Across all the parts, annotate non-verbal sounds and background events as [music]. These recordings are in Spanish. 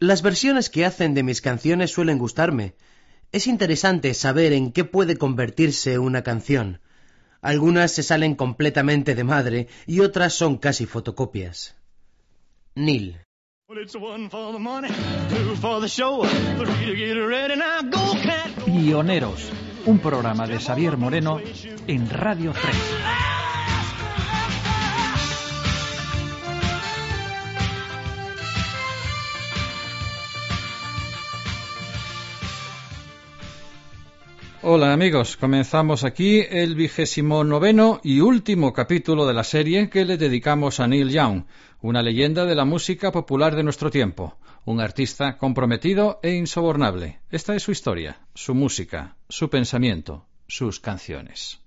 Las versiones que hacen de mis canciones suelen gustarme. Es interesante saber en qué puede convertirse una canción. Algunas se salen completamente de madre y otras son casi fotocopias. Neil. Pioneros, un programa de Xavier Moreno en Radio 3. Hola amigos, comenzamos aquí el vigésimo noveno y último capítulo de la serie que le dedicamos a Neil Young, una leyenda de la música popular de nuestro tiempo, un artista comprometido e insobornable. Esta es su historia, su música, su pensamiento, sus canciones.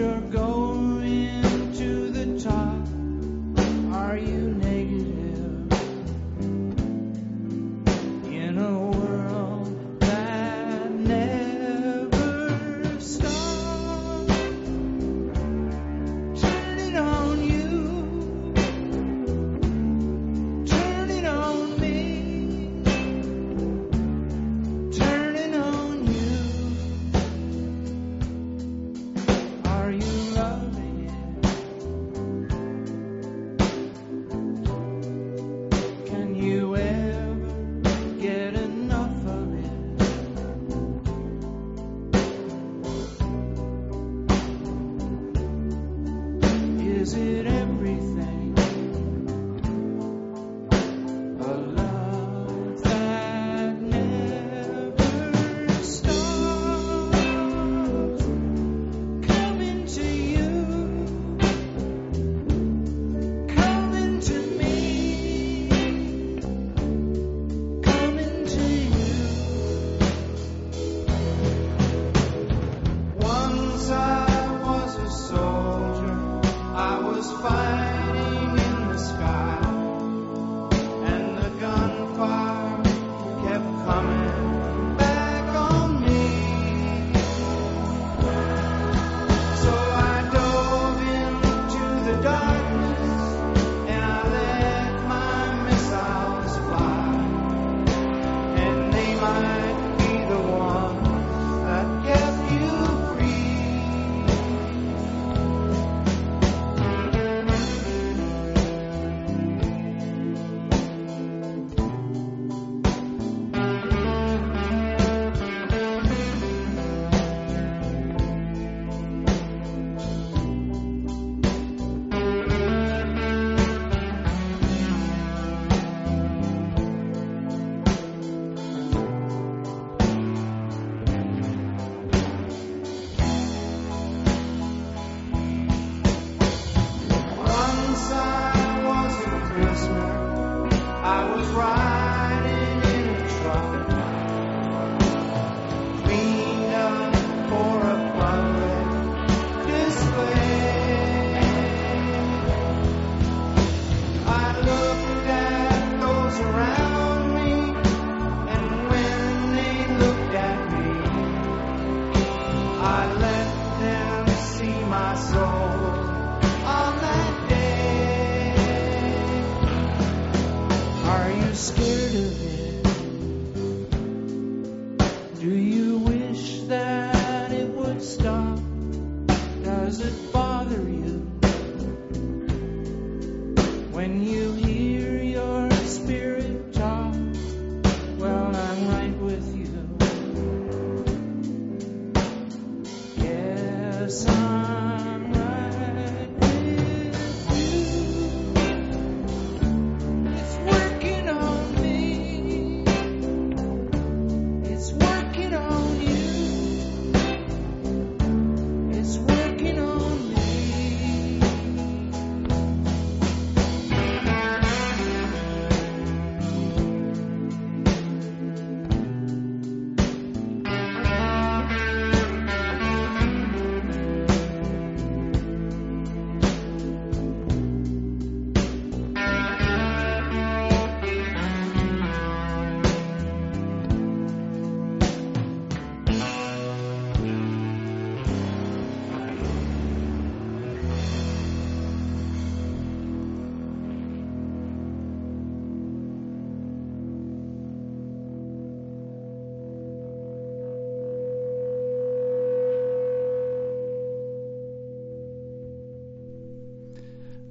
you're going.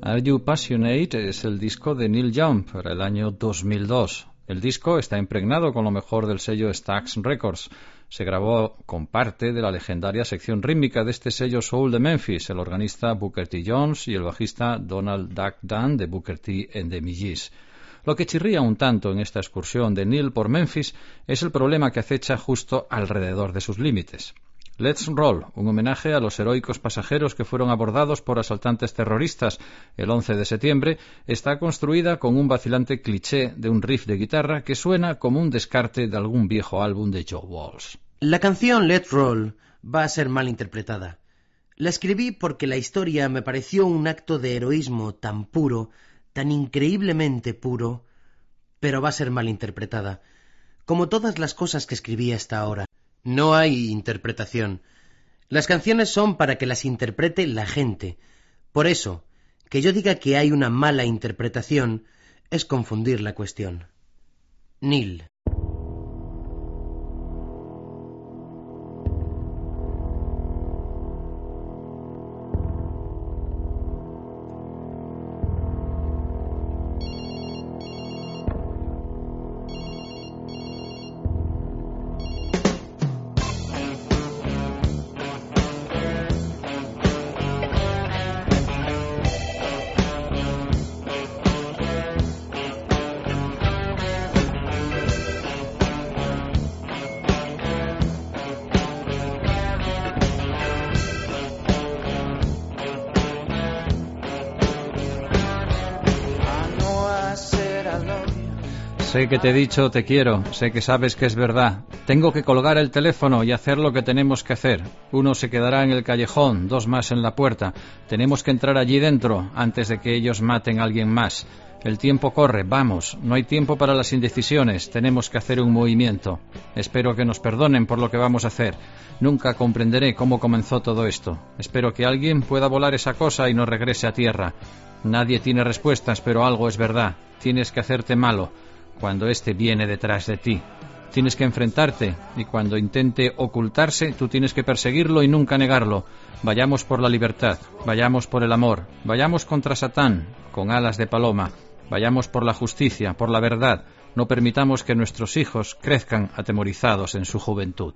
Are You Passionate es el disco de Neil Young para el año 2002. El disco está impregnado con lo mejor del sello Stax Records. Se grabó con parte de la legendaria sección rítmica de este sello Soul de Memphis, el organista Booker T. Jones y el bajista Donald Duck Dunn de Booker T. and the Millys. Lo que chirría un tanto en esta excursión de Neil por Memphis es el problema que acecha justo alrededor de sus límites. Let's Roll, un homenaje a los heroicos pasajeros que fueron abordados por asaltantes terroristas el 11 de septiembre, está construida con un vacilante cliché de un riff de guitarra que suena como un descarte de algún viejo álbum de Joe Walsh. La canción Let's Roll va a ser mal interpretada. La escribí porque la historia me pareció un acto de heroísmo tan puro, tan increíblemente puro, pero va a ser mal interpretada, como todas las cosas que escribí hasta ahora. No hay interpretación. Las canciones son para que las interprete la gente. Por eso, que yo diga que hay una mala interpretación es confundir la cuestión. Neil. Sé que te he dicho te quiero, sé que sabes que es verdad. Tengo que colgar el teléfono y hacer lo que tenemos que hacer. Uno se quedará en el callejón, dos más en la puerta. Tenemos que entrar allí dentro antes de que ellos maten a alguien más. El tiempo corre, vamos, no hay tiempo para las indecisiones, tenemos que hacer un movimiento. Espero que nos perdonen por lo que vamos a hacer. Nunca comprenderé cómo comenzó todo esto. Espero que alguien pueda volar esa cosa y no regrese a tierra. Nadie tiene respuestas, pero algo es verdad. Tienes que hacerte malo cuando éste viene detrás de ti. Tienes que enfrentarte y cuando intente ocultarse, tú tienes que perseguirlo y nunca negarlo. Vayamos por la libertad, vayamos por el amor, vayamos contra Satán, con alas de paloma, vayamos por la justicia, por la verdad. No permitamos que nuestros hijos crezcan atemorizados en su juventud.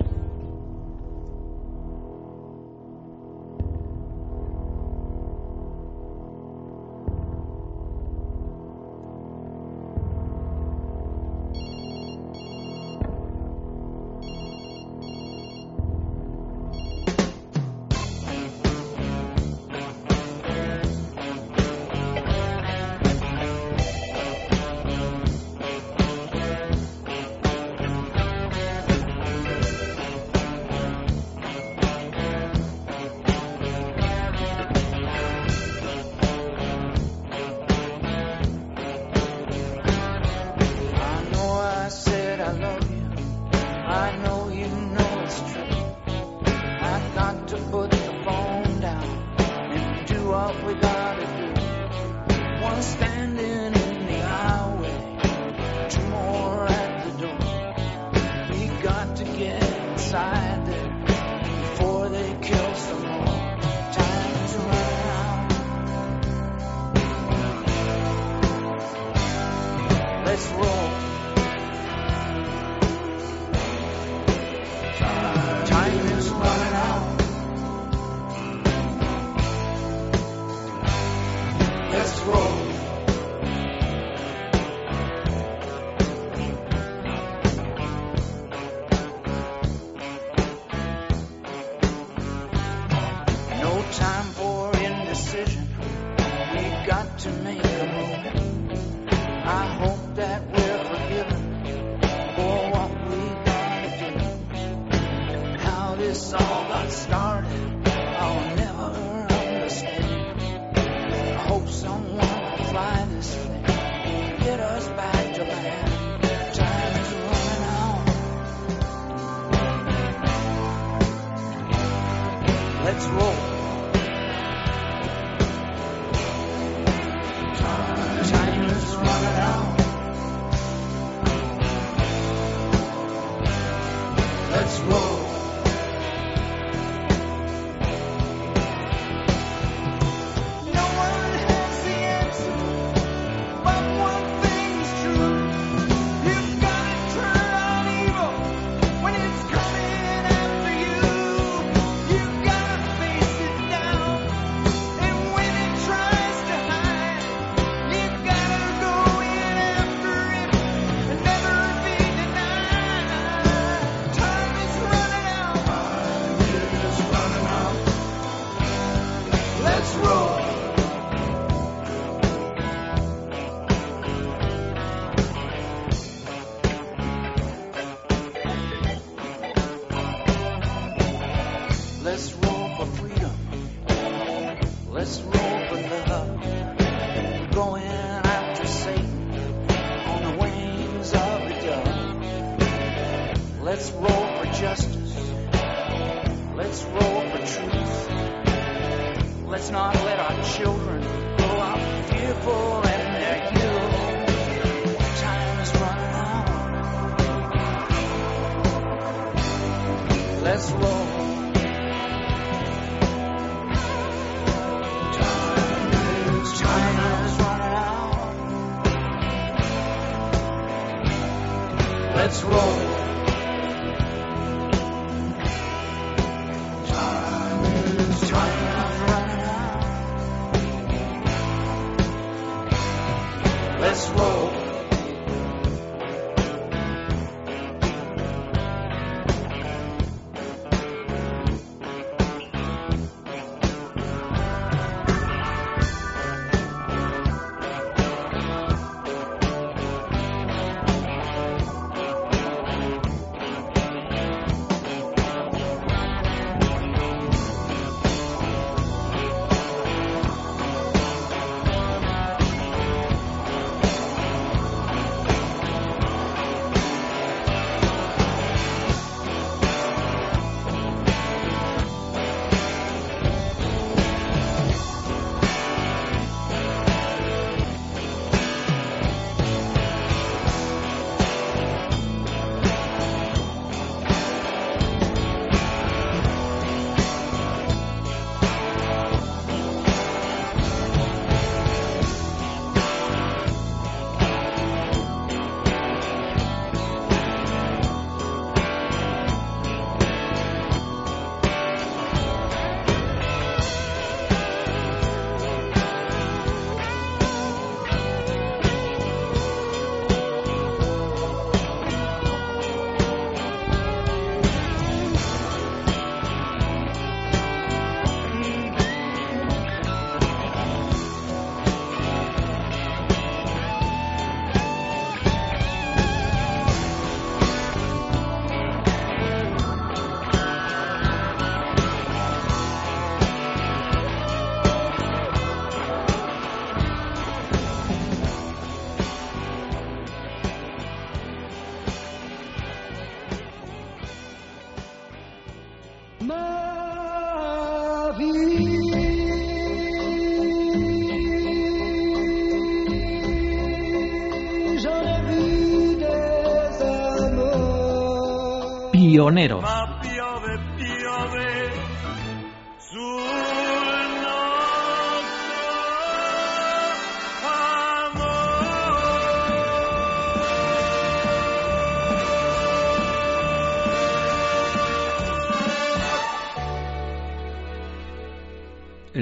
Pionero.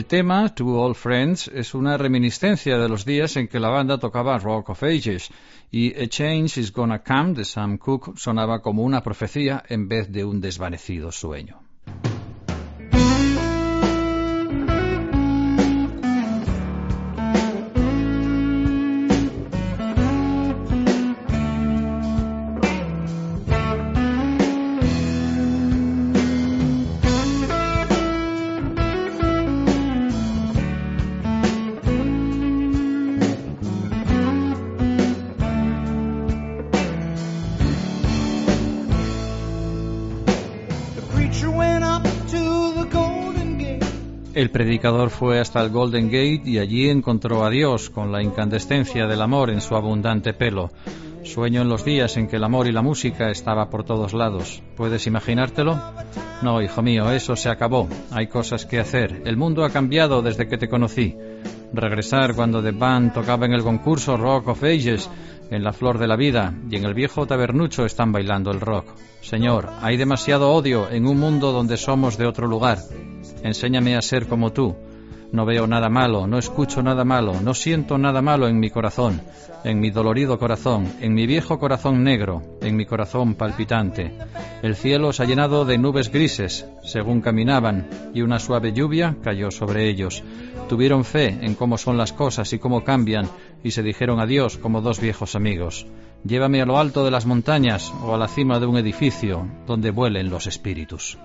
El tema, To All Friends, es una reminiscencia de los días en que la banda tocaba Rock of Ages y A Change is Gonna Come de Sam Cooke sonaba como una profecía en vez de un desvanecido sueño. Predicador fue hasta el Golden Gate y allí encontró a Dios con la incandescencia del amor en su abundante pelo. Sueño en los días en que el amor y la música estaba por todos lados. ¿Puedes imaginártelo? No, hijo mío, eso se acabó. Hay cosas que hacer. El mundo ha cambiado desde que te conocí. Regresar cuando The Band tocaba en el concurso Rock of Ages, en la flor de la vida, y en el viejo tabernucho están bailando el rock. Señor, hay demasiado odio en un mundo donde somos de otro lugar. Enséñame a ser como tú. No veo nada malo, no escucho nada malo, no siento nada malo en mi corazón, en mi dolorido corazón, en mi viejo corazón negro, en mi corazón palpitante. El cielo se ha llenado de nubes grises, según caminaban, y una suave lluvia cayó sobre ellos. Tuvieron fe en cómo son las cosas y cómo cambian, y se dijeron adiós como dos viejos amigos. Llévame a lo alto de las montañas o a la cima de un edificio donde vuelen los espíritus.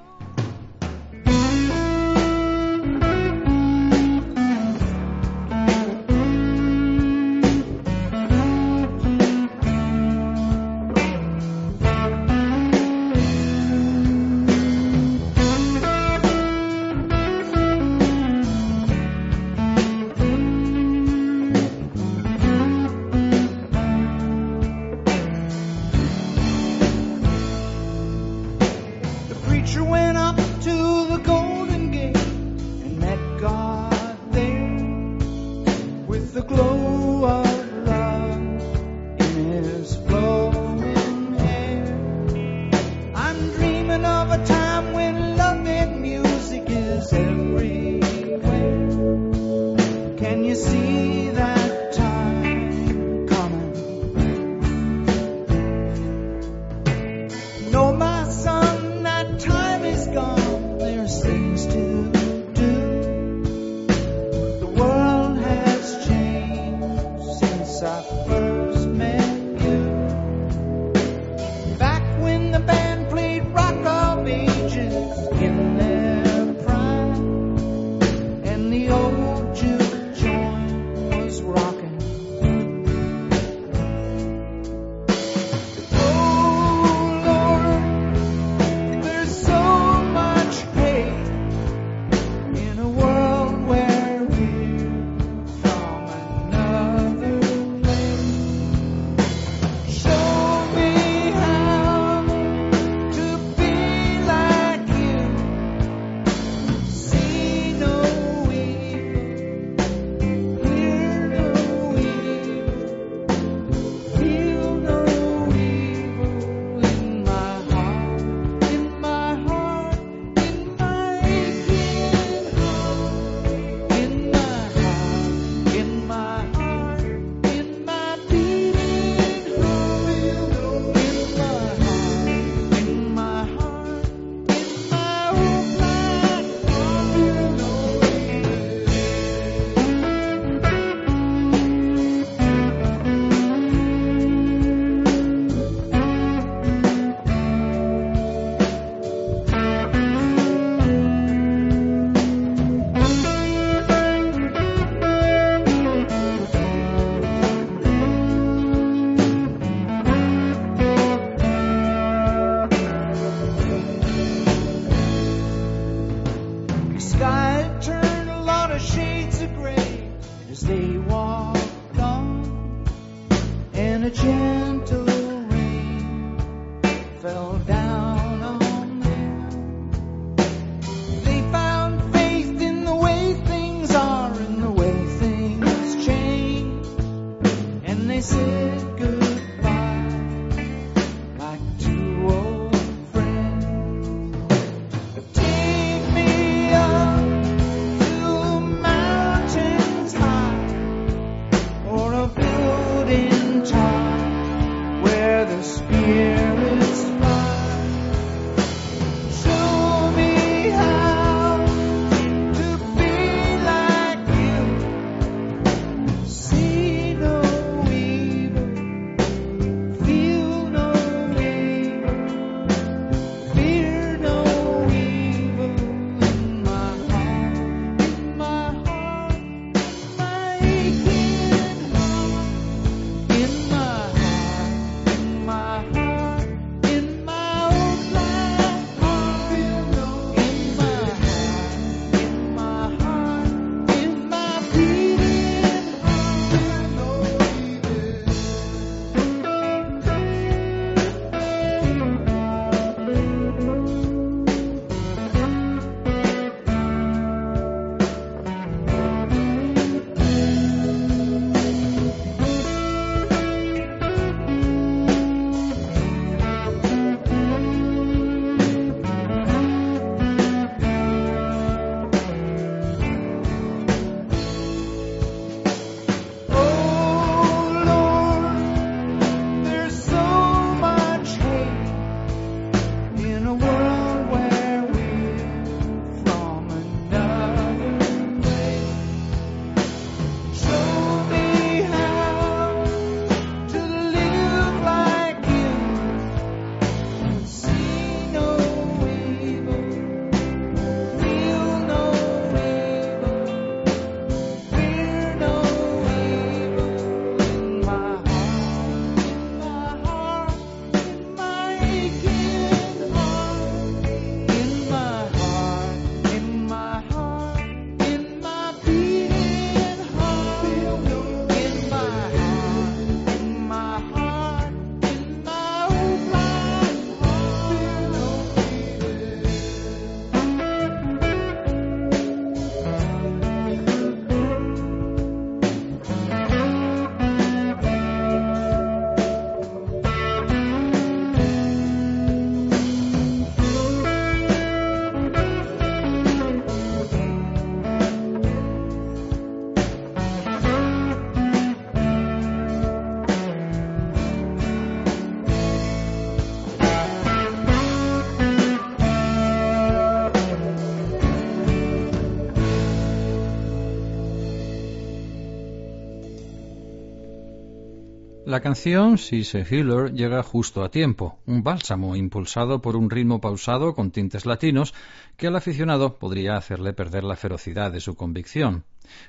La canción, Sise Healer llega justo a tiempo, un bálsamo impulsado por un ritmo pausado con tintes latinos que al aficionado podría hacerle perder la ferocidad de su convicción.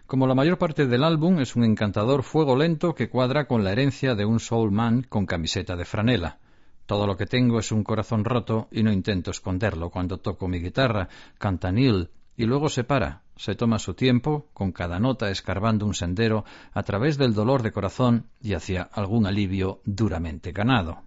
Como la mayor parte del álbum es un encantador fuego lento que cuadra con la herencia de un soul man con camiseta de franela. Todo lo que tengo es un corazón roto y no intento esconderlo cuando toco mi guitarra, canta Neil, y luego se para, se toma su tiempo, con cada nota escarbando un sendero a través del dolor de corazón y hacia algún alivio duramente ganado.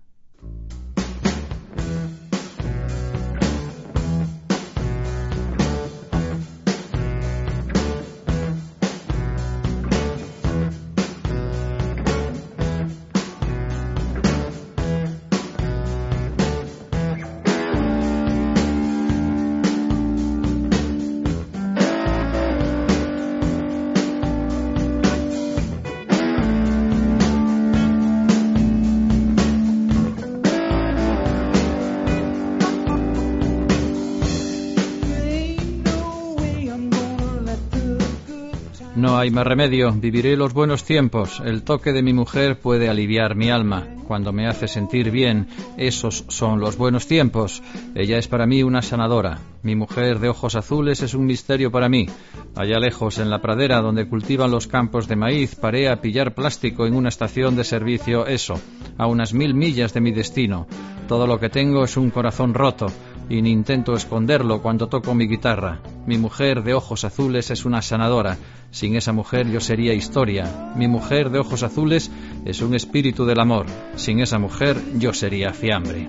Hay más remedio, viviré los buenos tiempos. El toque de mi mujer puede aliviar mi alma. Cuando me hace sentir bien, esos son los buenos tiempos. Ella es para mí una sanadora. Mi mujer de ojos azules es un misterio para mí. Allá lejos, en la pradera donde cultivan los campos de maíz, paré a pillar plástico en una estación de servicio eso, a unas mil millas de mi destino. Todo lo que tengo es un corazón roto y ni intento esconderlo cuando toco mi guitarra. Mi mujer de ojos azules es una sanadora. Sin esa mujer yo sería historia. Mi mujer de ojos azules es un espíritu del amor. Sin esa mujer yo sería fiambre.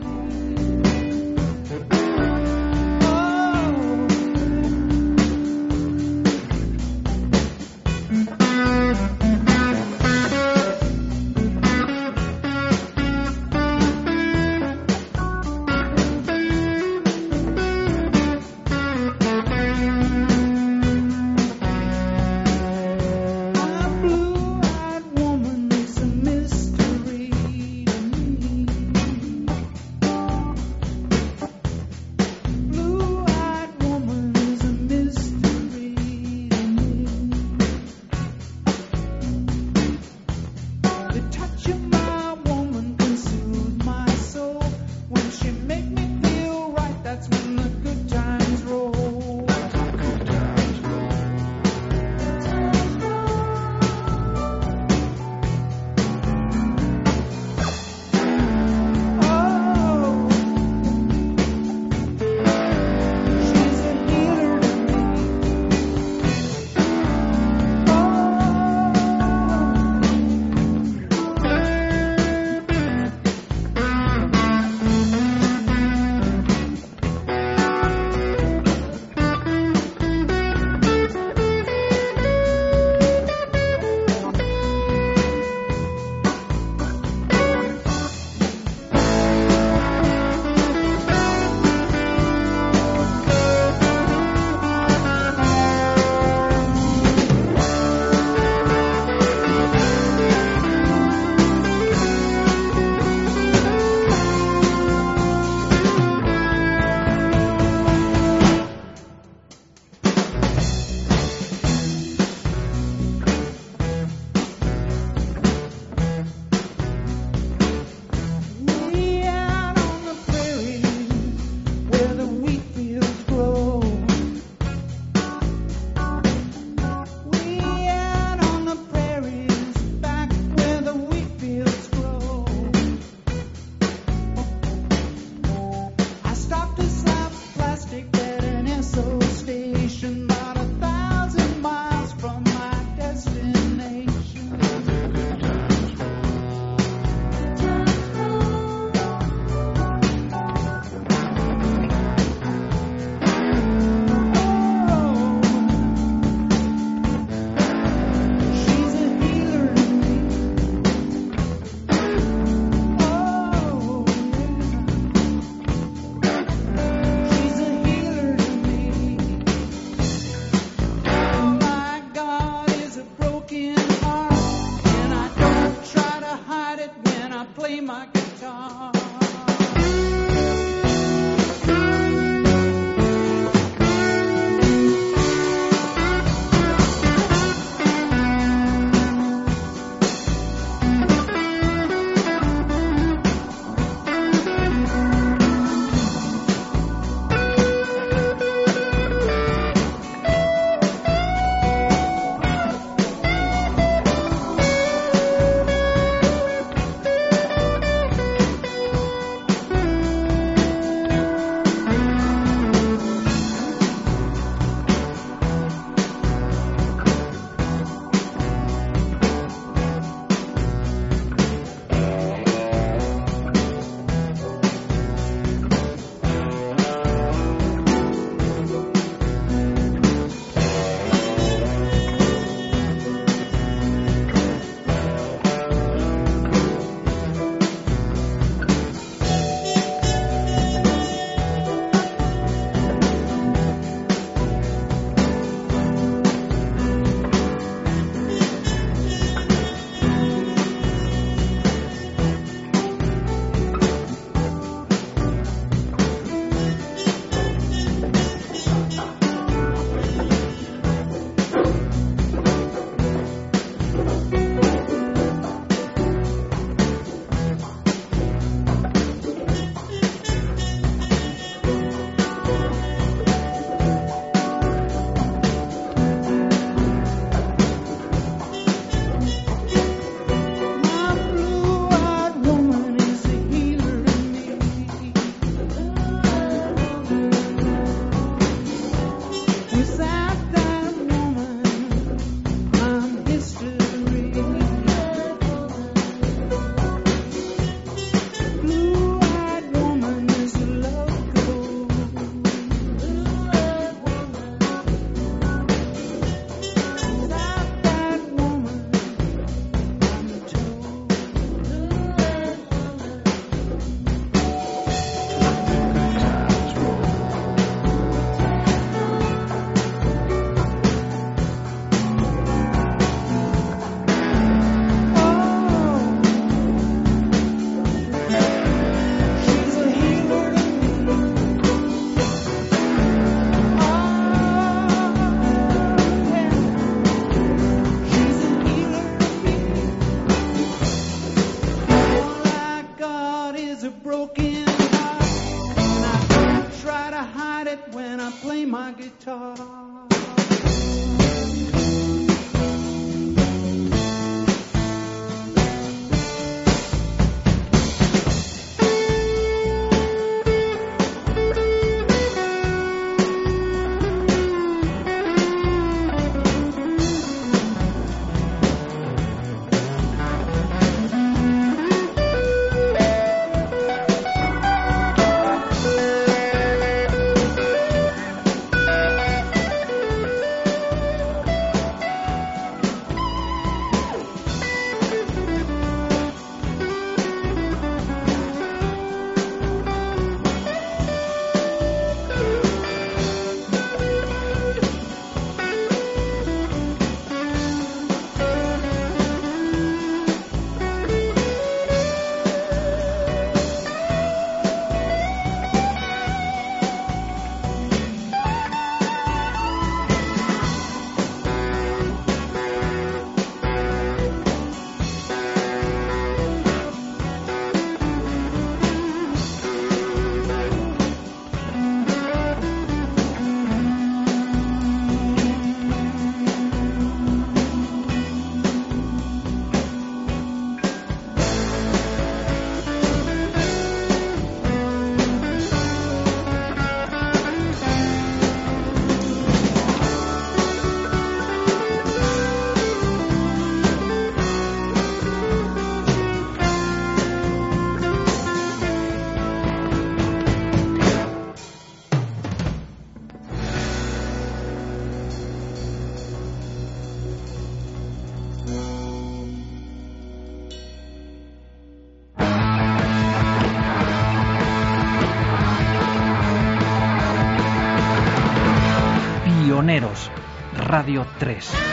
Radio 3.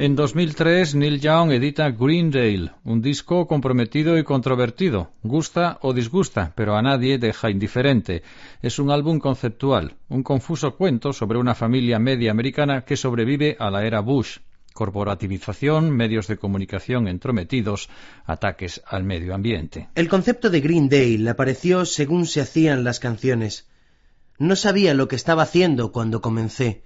En 2003, Neil Young edita Greendale, un disco comprometido y controvertido. Gusta o disgusta, pero a nadie deja indiferente. Es un álbum conceptual, un confuso cuento sobre una familia media americana que sobrevive a la era Bush. Corporativización, medios de comunicación entrometidos, ataques al medio ambiente. El concepto de Greendale apareció según se hacían las canciones. No sabía lo que estaba haciendo cuando comencé.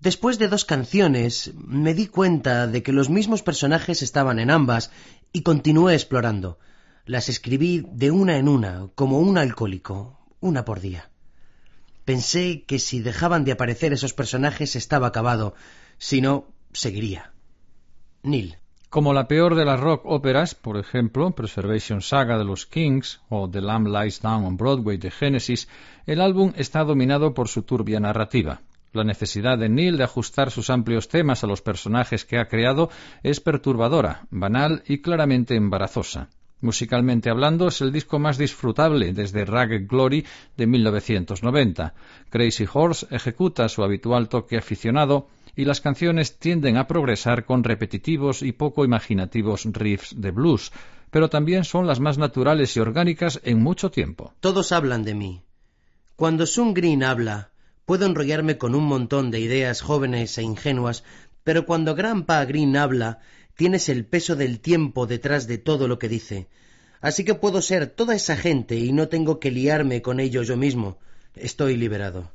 Después de dos canciones me di cuenta de que los mismos personajes estaban en ambas y continué explorando. Las escribí de una en una, como un alcohólico, una por día. Pensé que si dejaban de aparecer esos personajes estaba acabado, si no, seguiría. Neil. Como la peor de las rock óperas, por ejemplo, Preservation Saga de los Kings o The Lamb Lies Down on Broadway de Genesis, el álbum está dominado por su turbia narrativa. La necesidad de Neil de ajustar sus amplios temas a los personajes que ha creado es perturbadora, banal y claramente embarazosa. Musicalmente hablando, es el disco más disfrutable desde Ragged Glory de 1990. Crazy Horse ejecuta su habitual toque aficionado y las canciones tienden a progresar con repetitivos y poco imaginativos riffs de blues, pero también son las más naturales y orgánicas en mucho tiempo. Todos hablan de mí. Cuando Sun Green habla, puedo enrollarme con un montón de ideas jóvenes e ingenuas, pero cuando Grandpa Green habla, tienes el peso del tiempo detrás de todo lo que dice. Así que puedo ser toda esa gente y no tengo que liarme con ello yo mismo. Estoy liberado.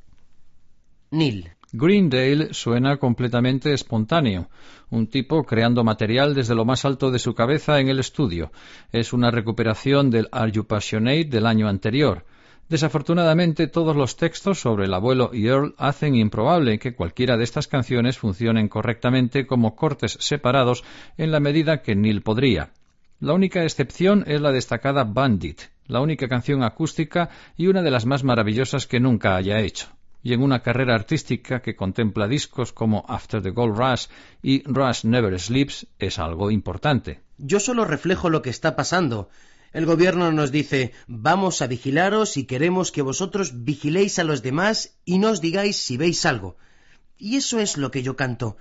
Neil. Greendale suena completamente espontáneo, un tipo creando material desde lo más alto de su cabeza en el estudio. Es una recuperación del Are You Passionate del año anterior. Desafortunadamente, todos los textos sobre el abuelo y Earl hacen improbable que cualquiera de estas canciones funcionen correctamente como cortes separados en la medida que Neil podría. La única excepción es la destacada Bandit, la única canción acústica y una de las más maravillosas que nunca haya hecho. Y en una carrera artística que contempla discos como After the Gold Rush y Rush Never Sleeps es algo importante. Yo solo reflejo lo que está pasando. El gobierno nos dice vamos a vigilaros y queremos que vosotros vigiléis a los demás y no os digáis si veis algo. Y eso es lo que yo canto.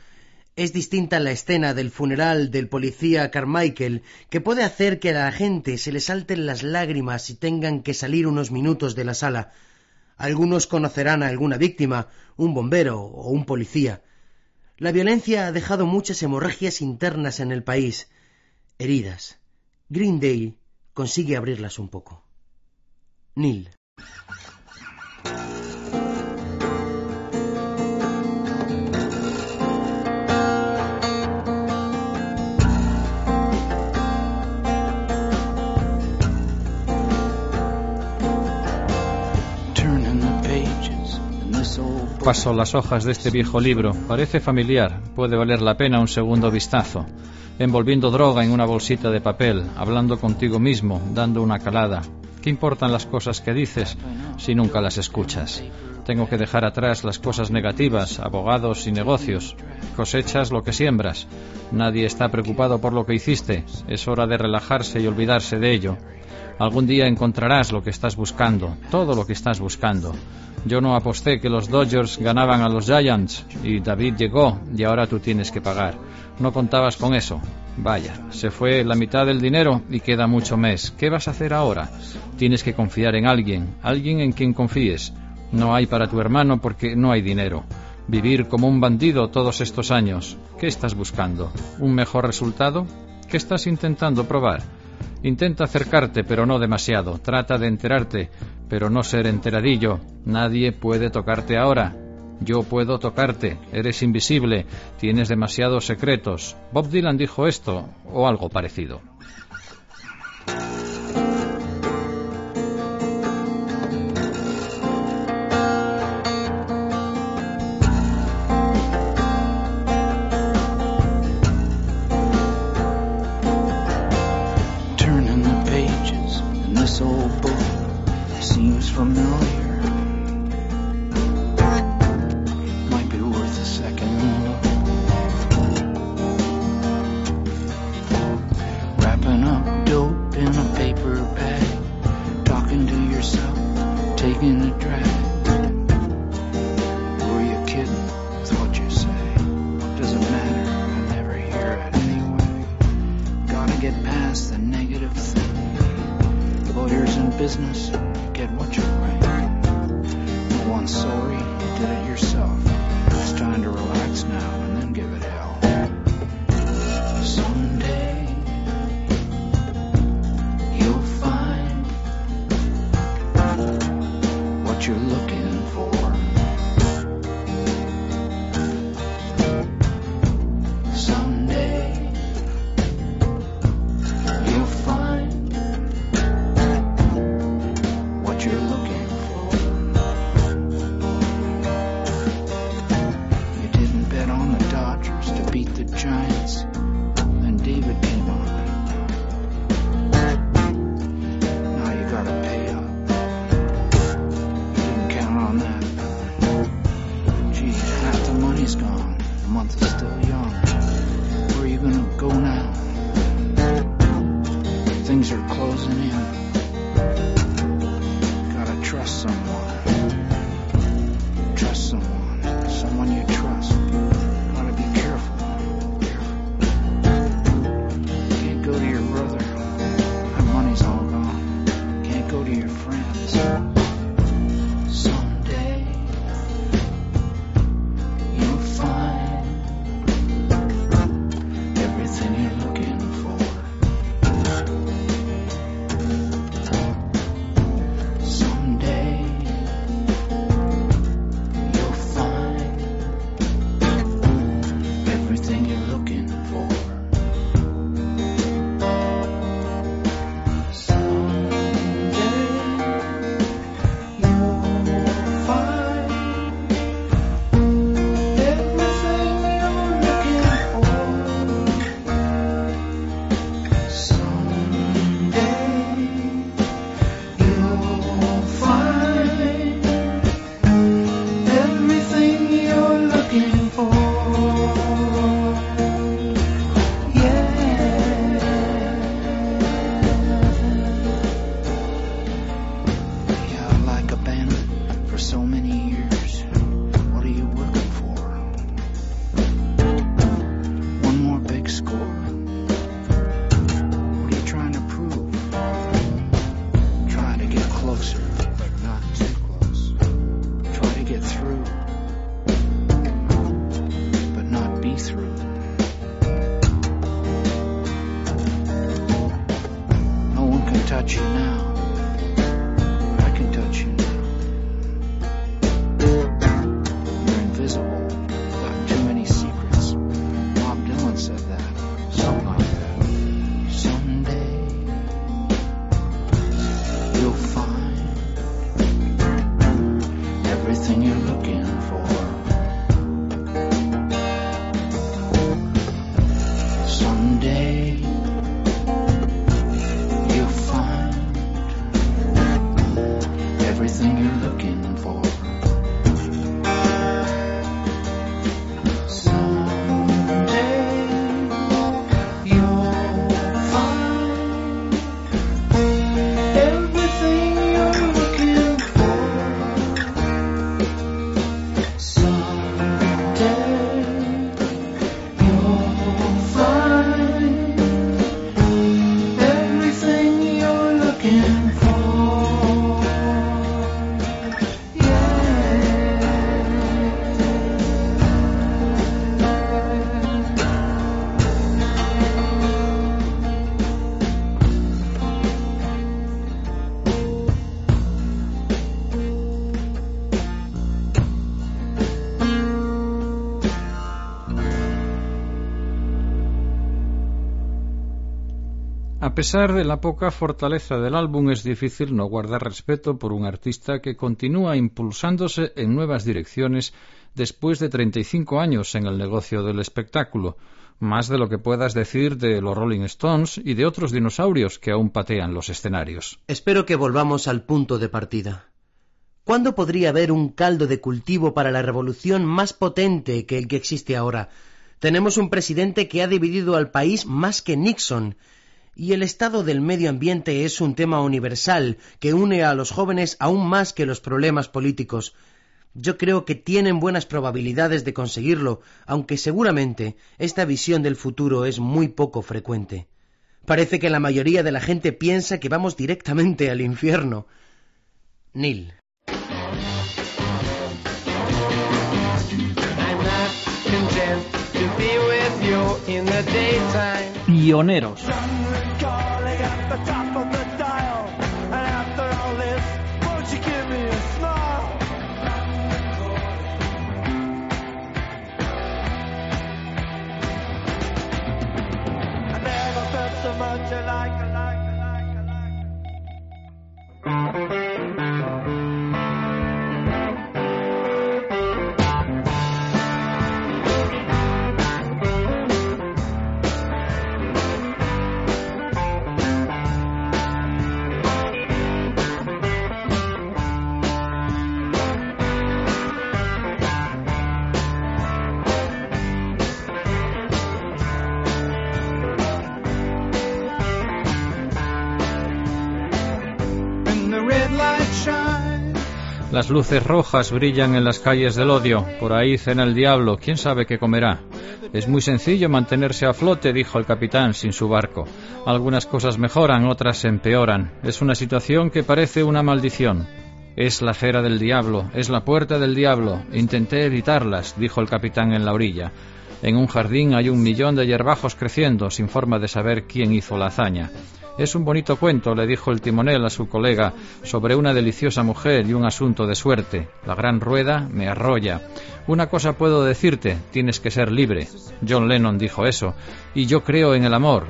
Es distinta la escena del funeral del policía Carmichael, que puede hacer que a la gente se le salten las lágrimas y tengan que salir unos minutos de la sala. Algunos conocerán a alguna víctima, un bombero o un policía. La violencia ha dejado muchas hemorragias internas en el país, heridas. Greendale consigue abrirlas un poco. Neil. Paso las hojas de este viejo libro. Parece familiar. Puede valer la pena un segundo vistazo. Envolviendo droga en una bolsita de papel, hablando contigo mismo, dando una calada. ¿Qué importan las cosas que dices si nunca las escuchas? Tengo que dejar atrás las cosas negativas, abogados y negocios. Cosechas lo que siembras. Nadie está preocupado por lo que hiciste. Es hora de relajarse y olvidarse de ello. Algún día encontrarás lo que estás buscando, todo lo que estás buscando. Yo no aposté que los Dodgers ganaban a los Giants y David llegó y ahora tú tienes que pagar. No contabas con eso. Vaya, se fue la mitad del dinero y queda mucho mes. ¿Qué vas a hacer ahora? Tienes que confiar en alguien, alguien en quien confíes. No hay para tu hermano porque no hay dinero. Vivir como un bandido todos estos años. ¿Qué estás buscando? ¿Un mejor resultado? ¿Qué estás intentando probar? Intenta acercarte, pero no demasiado. Trata de enterarte, pero no ser enteradillo. Nadie puede tocarte ahora. Yo puedo tocarte. Eres invisible. Tienes demasiados secretos. Bob Dylan dijo esto, o algo parecido. Pesar de la poca fortaleza del álbum, es difícil no guardar respeto por un artista que continúa impulsándose en nuevas direcciones después de 35 años en el negocio del espectáculo, más de lo que puedas decir de los Rolling Stones y de otros dinosaurios que aún patean los escenarios. Espero que volvamos al punto de partida. ¿Cuándo podría haber un caldo de cultivo para la revolución más potente que el que existe ahora? Tenemos un presidente que ha dividido al país más que Nixon, y el estado del medio ambiente es un tema universal que une a los jóvenes aún más que los problemas políticos. Yo creo que tienen buenas probabilidades de conseguirlo, aunque seguramente esta visión del futuro es muy poco frecuente. Parece que la mayoría de la gente piensa que vamos directamente al infierno. Neil. I'm not content to be with you in the daytime. Pioneros. Las luces rojas brillan en las calles del odio. Por ahí cena el diablo. ¿Quién sabe qué comerá? Es muy sencillo mantenerse a flote, dijo el capitán, sin su barco. Algunas cosas mejoran, otras se empeoran. Es una situación que parece una maldición. Es la cera del diablo, es la puerta del diablo. Intenté evitarlas, dijo el capitán en la orilla. En un jardín hay un millón de hierbajos creciendo, sin forma de saber quién hizo la hazaña. Es un bonito cuento, le dijo el timonel a su colega, sobre una deliciosa mujer y un asunto de suerte. La gran rueda me arrolla. Una cosa puedo decirte, tienes que ser libre. John Lennon dijo eso, y yo creo en el amor,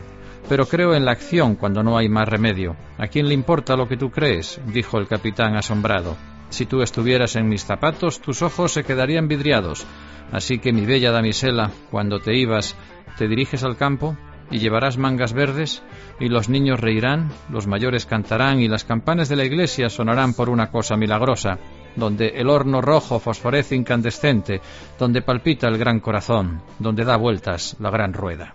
pero creo en la acción cuando no hay más remedio. ¿A quién le importa lo que tú crees? dijo el capitán asombrado. Si tú estuvieras en mis zapatos, tus ojos se quedarían vidriados. Así que, mi bella damisela, cuando te ibas, ¿te diriges al campo? ¿Y llevarás mangas verdes? Y los niños reirán, los mayores cantarán y las campanas de la iglesia sonarán por una cosa milagrosa, donde el horno rojo fosforece incandescente, donde palpita el gran corazón, donde da vueltas la gran rueda.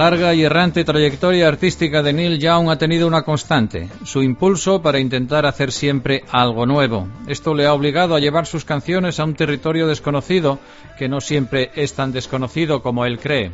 Larga y errante trayectoria artística de Neil Young ha tenido una constante, su impulso para intentar hacer siempre algo nuevo. Esto le ha obligado a llevar sus canciones a un territorio desconocido, que no siempre es tan desconocido como él cree.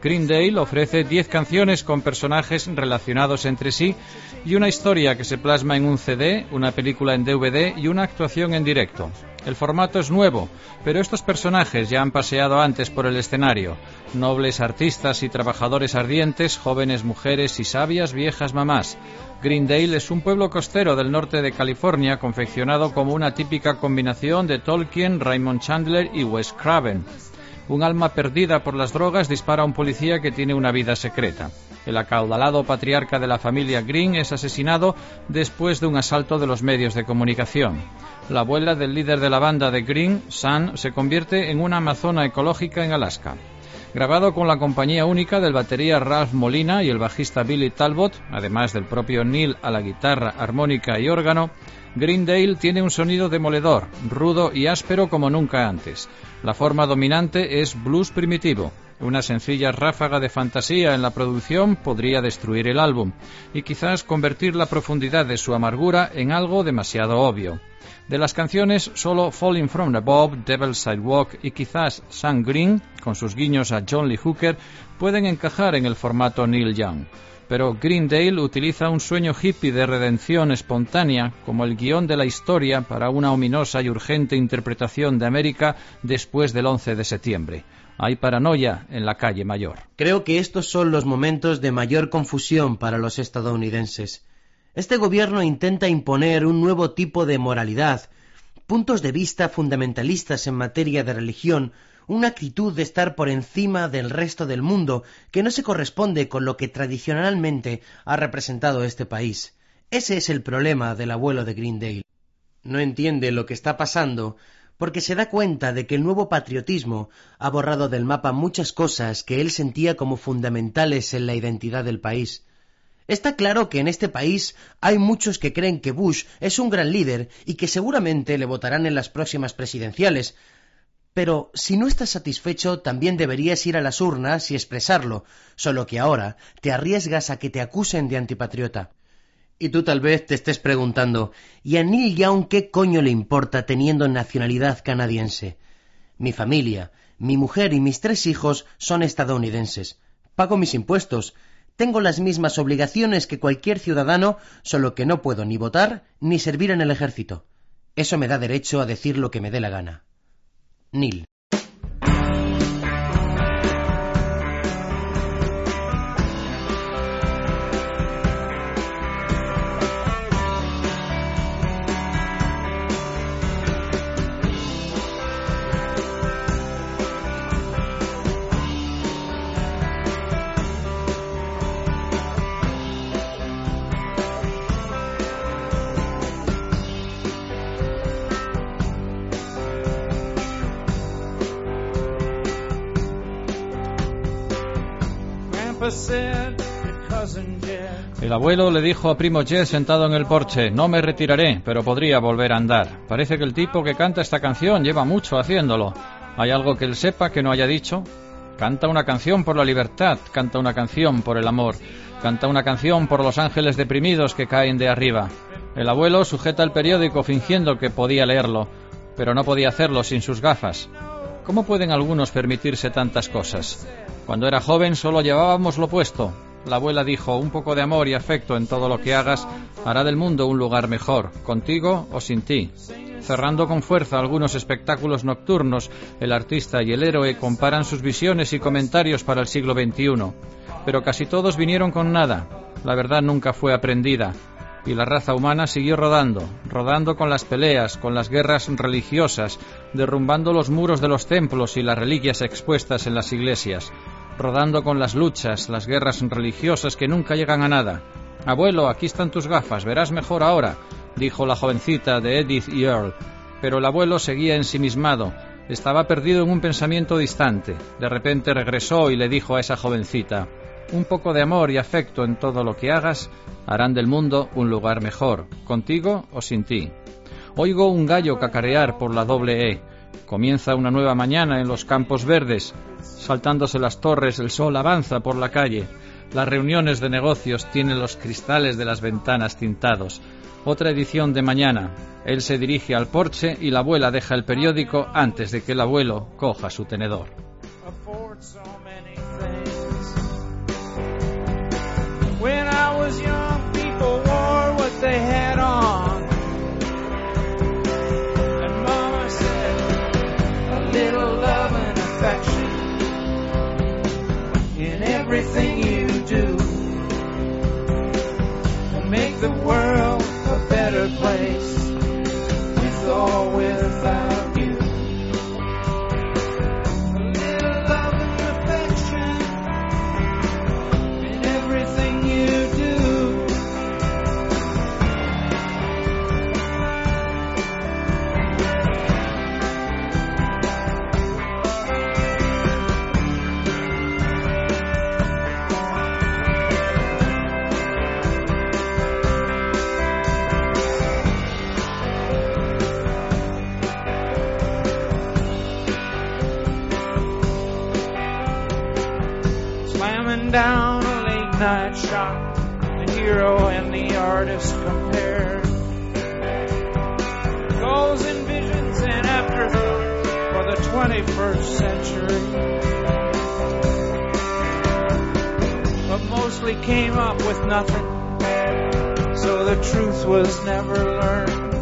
Greendale ofrece 10 canciones con personajes relacionados entre sí y una historia que se plasma en un CD, una película en DVD y una actuación en directo. El formato es nuevo, pero estos personajes ya han paseado antes por el escenario. Nobles artistas y trabajadores ardientes, jóvenes mujeres y sabias viejas mamás. Greendale es un pueblo costero del norte de California confeccionado como una típica combinación de Tolkien, Raymond Chandler y Wes Craven. Un alma perdida por las drogas dispara a un policía que tiene una vida secreta. El acaudalado patriarca de la familia Green es asesinado después de un asalto de los medios de comunicación. La abuela del líder de la banda de Green, San, se convierte en una amazona ecológica en Alaska. Grabado con la compañía única del batería Ralph Molina y el bajista Billy Talbot, además del propio Neil a la guitarra, armónica y órgano, Greendale tiene un sonido demoledor, rudo y áspero como nunca antes. La forma dominante es blues primitivo. Una sencilla ráfaga de fantasía en la producción podría destruir el álbum y quizás convertir la profundidad de su amargura en algo demasiado obvio. De las canciones, solo Falling from Above, Devil's Sidewalk y quizás Sun Green, con sus guiños a John Lee Hooker, pueden encajar en el formato Neil Young pero Greendale utiliza un sueño hippie de redención espontánea como el guion de la historia para una ominosa y urgente interpretación de América después del 11 de septiembre. Hay paranoia en la calle mayor. Creo que estos son los momentos de mayor confusión para los estadounidenses. Este gobierno intenta imponer un nuevo tipo de moralidad, puntos de vista fundamentalistas en materia de religión, una actitud de estar por encima del resto del mundo que no se corresponde con lo que tradicionalmente ha representado este país. Ese es el problema del abuelo de Greendale. No entiende lo que está pasando porque se da cuenta de que el nuevo patriotismo ha borrado del mapa muchas cosas que él sentía como fundamentales en la identidad del país. Está claro que en este país hay muchos que creen que Bush es un gran líder y que seguramente le votarán en las próximas presidenciales, pero si no estás satisfecho, también deberías ir a las urnas y expresarlo, solo que ahora te arriesgas a que te acusen de antipatriota. Y tú tal vez te estés preguntando, ¿y a Neil Young qué coño le importa teniendo nacionalidad canadiense? Mi familia, mi mujer y mis tres hijos son estadounidenses. Pago mis impuestos. Tengo las mismas obligaciones que cualquier ciudadano, solo que no puedo ni votar ni servir en el ejército. Eso me da derecho a decir lo que me dé la gana. Neil. El abuelo le dijo a primo Jed sentado en el porche, no me retiraré, pero podría volver a andar. Parece que el tipo que canta esta canción lleva mucho haciéndolo. ¿Hay algo que él sepa que no haya dicho? Canta una canción por la libertad, canta una canción por el amor, canta una canción por los ángeles deprimidos que caen de arriba. El abuelo sujeta el periódico fingiendo que podía leerlo, pero no podía hacerlo sin sus gafas. ¿Cómo pueden algunos permitirse tantas cosas? Cuando era joven solo llevábamos lo puesto. La abuela dijo, un poco de amor y afecto en todo lo que hagas hará del mundo un lugar mejor, contigo o sin ti. Cerrando con fuerza algunos espectáculos nocturnos, el artista y el héroe comparan sus visiones y comentarios para el siglo XXI. Pero casi todos vinieron con nada. La verdad nunca fue aprendida. Y la raza humana siguió rodando, rodando con las peleas, con las guerras religiosas, derrumbando los muros de los templos y las reliquias expuestas en las iglesias, rodando con las luchas, las guerras religiosas que nunca llegan a nada. Abuelo, aquí están tus gafas, verás mejor ahora, dijo la jovencita de Edith y Earl. Pero el abuelo seguía ensimismado, estaba perdido en un pensamiento distante. De repente regresó y le dijo a esa jovencita Un poco de amor y afecto en todo lo que hagas harán del mundo un lugar mejor, contigo o sin ti. Oigo un gallo cacarear por la doble E. Comienza una nueva mañana en los campos verdes. Saltándose las torres, el sol avanza por la calle. Las reuniones de negocios tienen los cristales de las ventanas tintados. Otra edición de mañana. Él se dirige al porche y la abuela deja el periódico antes de que el abuelo coja su tenedor. Little love and affection in everything you do. Will make the world a better place. With or without Slamming down a late night shot, the hero and the artist compared. Goals and visions and afterthoughts for the 21st century. But mostly came up with nothing, so the truth was never learned.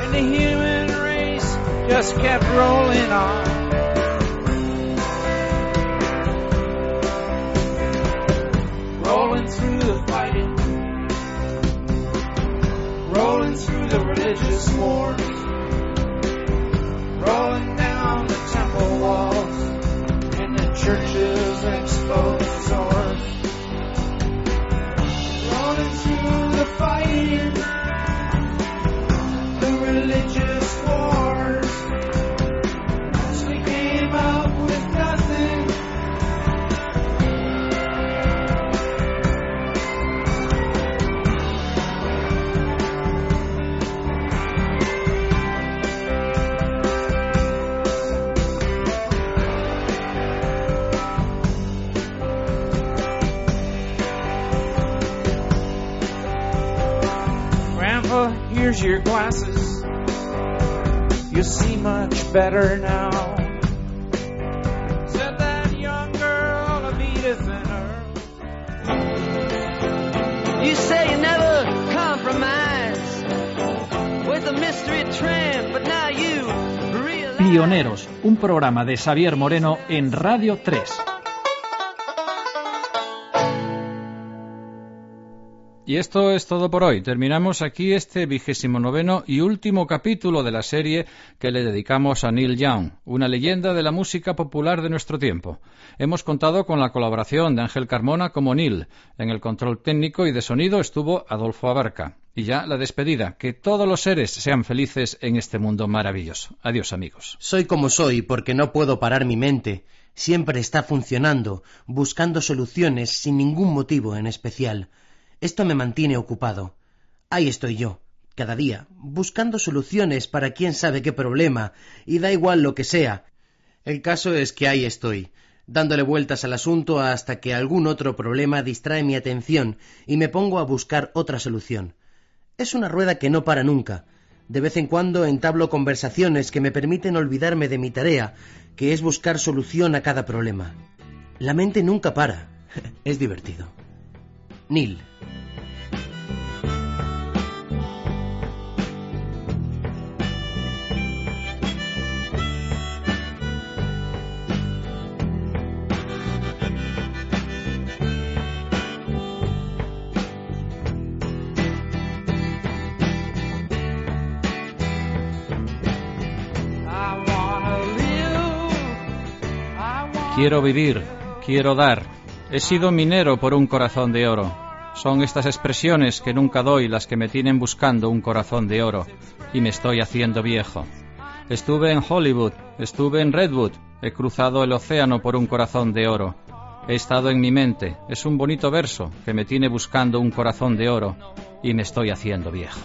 And the human race just kept rolling on. Religious wars, rolling down the temple walls and the churches exposed doors, rolling through the fighting, the religious here's your glasses. You see much better now. Said that young girl of Edith and Earl. You say you never compromise with a mystery tramp, but now you realize. Pioneros, un programa de Xavier Moreno en Radio 3. Y esto es todo por hoy. Terminamos aquí este vigésimo noveno y último capítulo de la serie que le dedicamos a Neil Young, una leyenda de la música popular de nuestro tiempo. Hemos contado con la colaboración de Ángel Carmona como Neil. En el control técnico y de sonido estuvo Adolfo Abarca. Y ya la despedida. Que todos los seres sean felices en este mundo maravilloso. Adiós amigos. Soy como soy porque no puedo parar mi mente. Siempre está funcionando, buscando soluciones sin ningún motivo en especial. Esto me mantiene ocupado. Ahí estoy yo, cada día, buscando soluciones para quién sabe qué problema, y da igual lo que sea. El caso es que ahí estoy, dándole vueltas al asunto hasta que algún otro problema distrae mi atención y me pongo a buscar otra solución. Es una rueda que no para nunca. De vez en cuando entablo conversaciones que me permiten olvidarme de mi tarea, que es buscar solución a cada problema. La mente nunca para. [laughs] Es divertido. Neil. Quiero vivir, quiero dar. He sido minero por un corazón de oro. Son estas expresiones que nunca doy las que me tienen buscando un corazón de oro. Y me estoy haciendo viejo. Estuve en Hollywood, estuve en Redwood, he cruzado el océano por un corazón de oro. He estado en mi mente, es un bonito verso que me tiene buscando un corazón de oro y me estoy haciendo viejo.